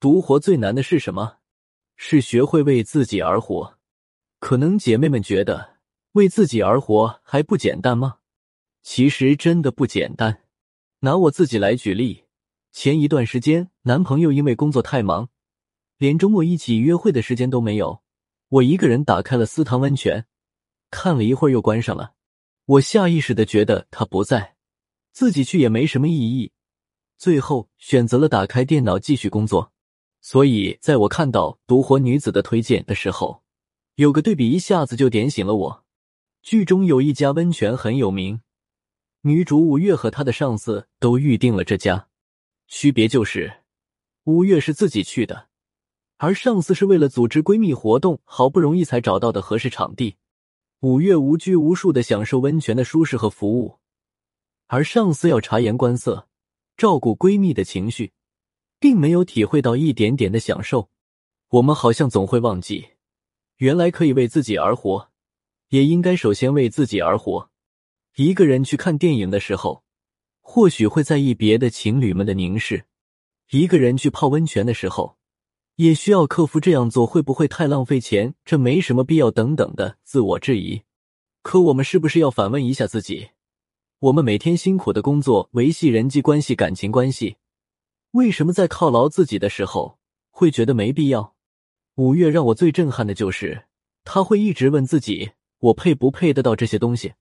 独活最难的是什么？是学会为自己而活。可能姐妹们觉得为自己而活还不简单吗？其实真的不简单。拿我自己来举例，前一段时间，男朋友因为工作太忙，连周末一起约会的时间都没有。我一个人打开了私汤温泉，看了一会儿又关上了。我下意识的觉得他不在，自己去也没什么意义，最后选择了打开电脑继续工作。所以，在我看到独活女子的推荐的时候，有个对比一下子就点醒了我。剧中有一家温泉很有名，女主五月和她的上司都预定了这家，区别就是五月是自己去的，而上司是为了组织闺蜜活动，好不容易才找到的合适场地。五月无拘无束的享受温泉的舒适和服务，而上司要察言观色，照顾闺蜜的情绪。并没有体会到一点点的享受，我们好像总会忘记，原来可以为自己而活，也应该首先为自己而活。一个人去看电影的时候，或许会在意别的情侣们的凝视；一个人去泡温泉的时候，也需要克服这样做会不会太浪费钱，这没什么必要等等的自我质疑。可我们是不是要反问一下自己：我们每天辛苦的工作，维系人际关系、感情关系？为什么在犒劳自己的时候会觉得没必要？五月让我最震撼的就是，他会一直问自己：我配不配得到这些东西，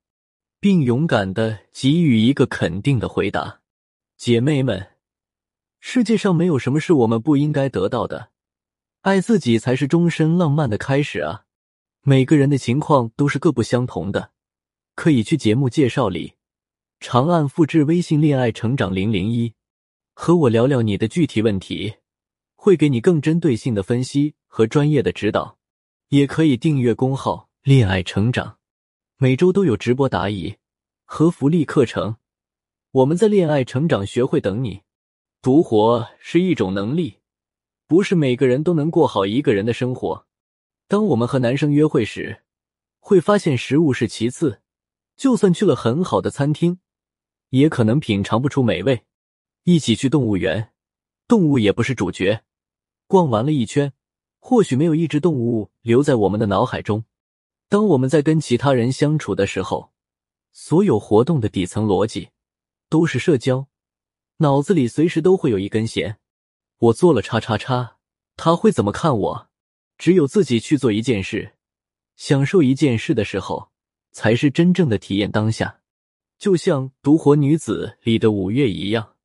并勇敢的给予一个肯定的回答。姐妹们，世界上没有什么是我们不应该得到的，爱自己才是终身浪漫的开始啊！每个人的情况都是各不相同的，可以去节目介绍里长按复制微信“恋爱成长零零一”。和我聊聊你的具体问题，会给你更针对性的分析和专业的指导。也可以订阅公号“恋爱成长”，每周都有直播答疑和福利课程。我们在恋爱成长学会等你。独活是一种能力，不是每个人都能过好一个人的生活。当我们和男生约会时，会发现食物是其次，就算去了很好的餐厅，也可能品尝不出美味。一起去动物园，动物也不是主角。逛完了一圈，或许没有一只动物留在我们的脑海中。当我们在跟其他人相处的时候，所有活动的底层逻辑都是社交，脑子里随时都会有一根弦。我做了叉叉叉，他会怎么看我？只有自己去做一件事，享受一件事的时候，才是真正的体验当下。就像《独活女子》里的五月一样。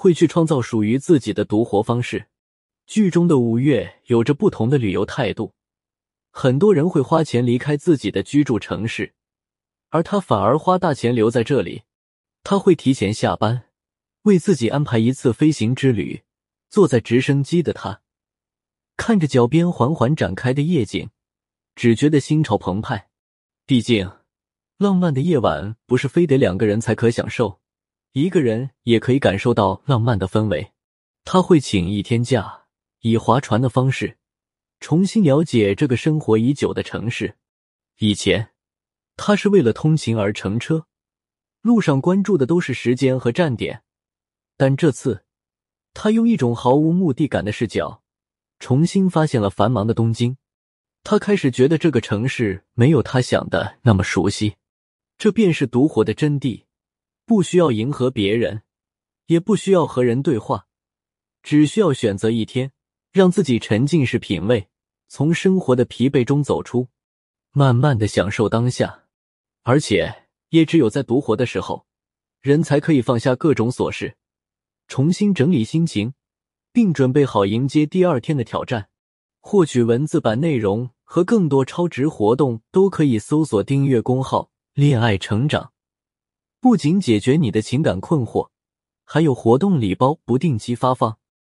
会去创造属于自己的独活方式。剧中的五月有着不同的旅游态度，很多人会花钱离开自己的居住城市，而他反而花大钱留在这里。他会提前下班，为自己安排一次飞行之旅。坐在直升机的他，看着脚边缓缓展开的夜景，只觉得心潮澎湃。毕竟，浪漫的夜晚不是非得两个人才可享受。一个人也可以感受到浪漫的氛围。他会请一天假，以划船的方式重新了解这个生活已久的城市。以前，他是为了通勤而乘车，路上关注的都是时间和站点。但这次，他用一种毫无目的感的视角，重新发现了繁忙的东京。他开始觉得这个城市没有他想的那么熟悉。这便是独活的真谛。不需要迎合别人，也不需要和人对话，只需要选择一天，让自己沉浸式品味，从生活的疲惫中走出，慢慢的享受当下。而且，也只有在独活的时候，人才可以放下各种琐事，重新整理心情，并准备好迎接第二天的挑战。获取文字版内容和更多超值活动，都可以搜索订阅公号“恋爱成长”。不仅解决你的情感困惑，还有活动礼包不定期发放。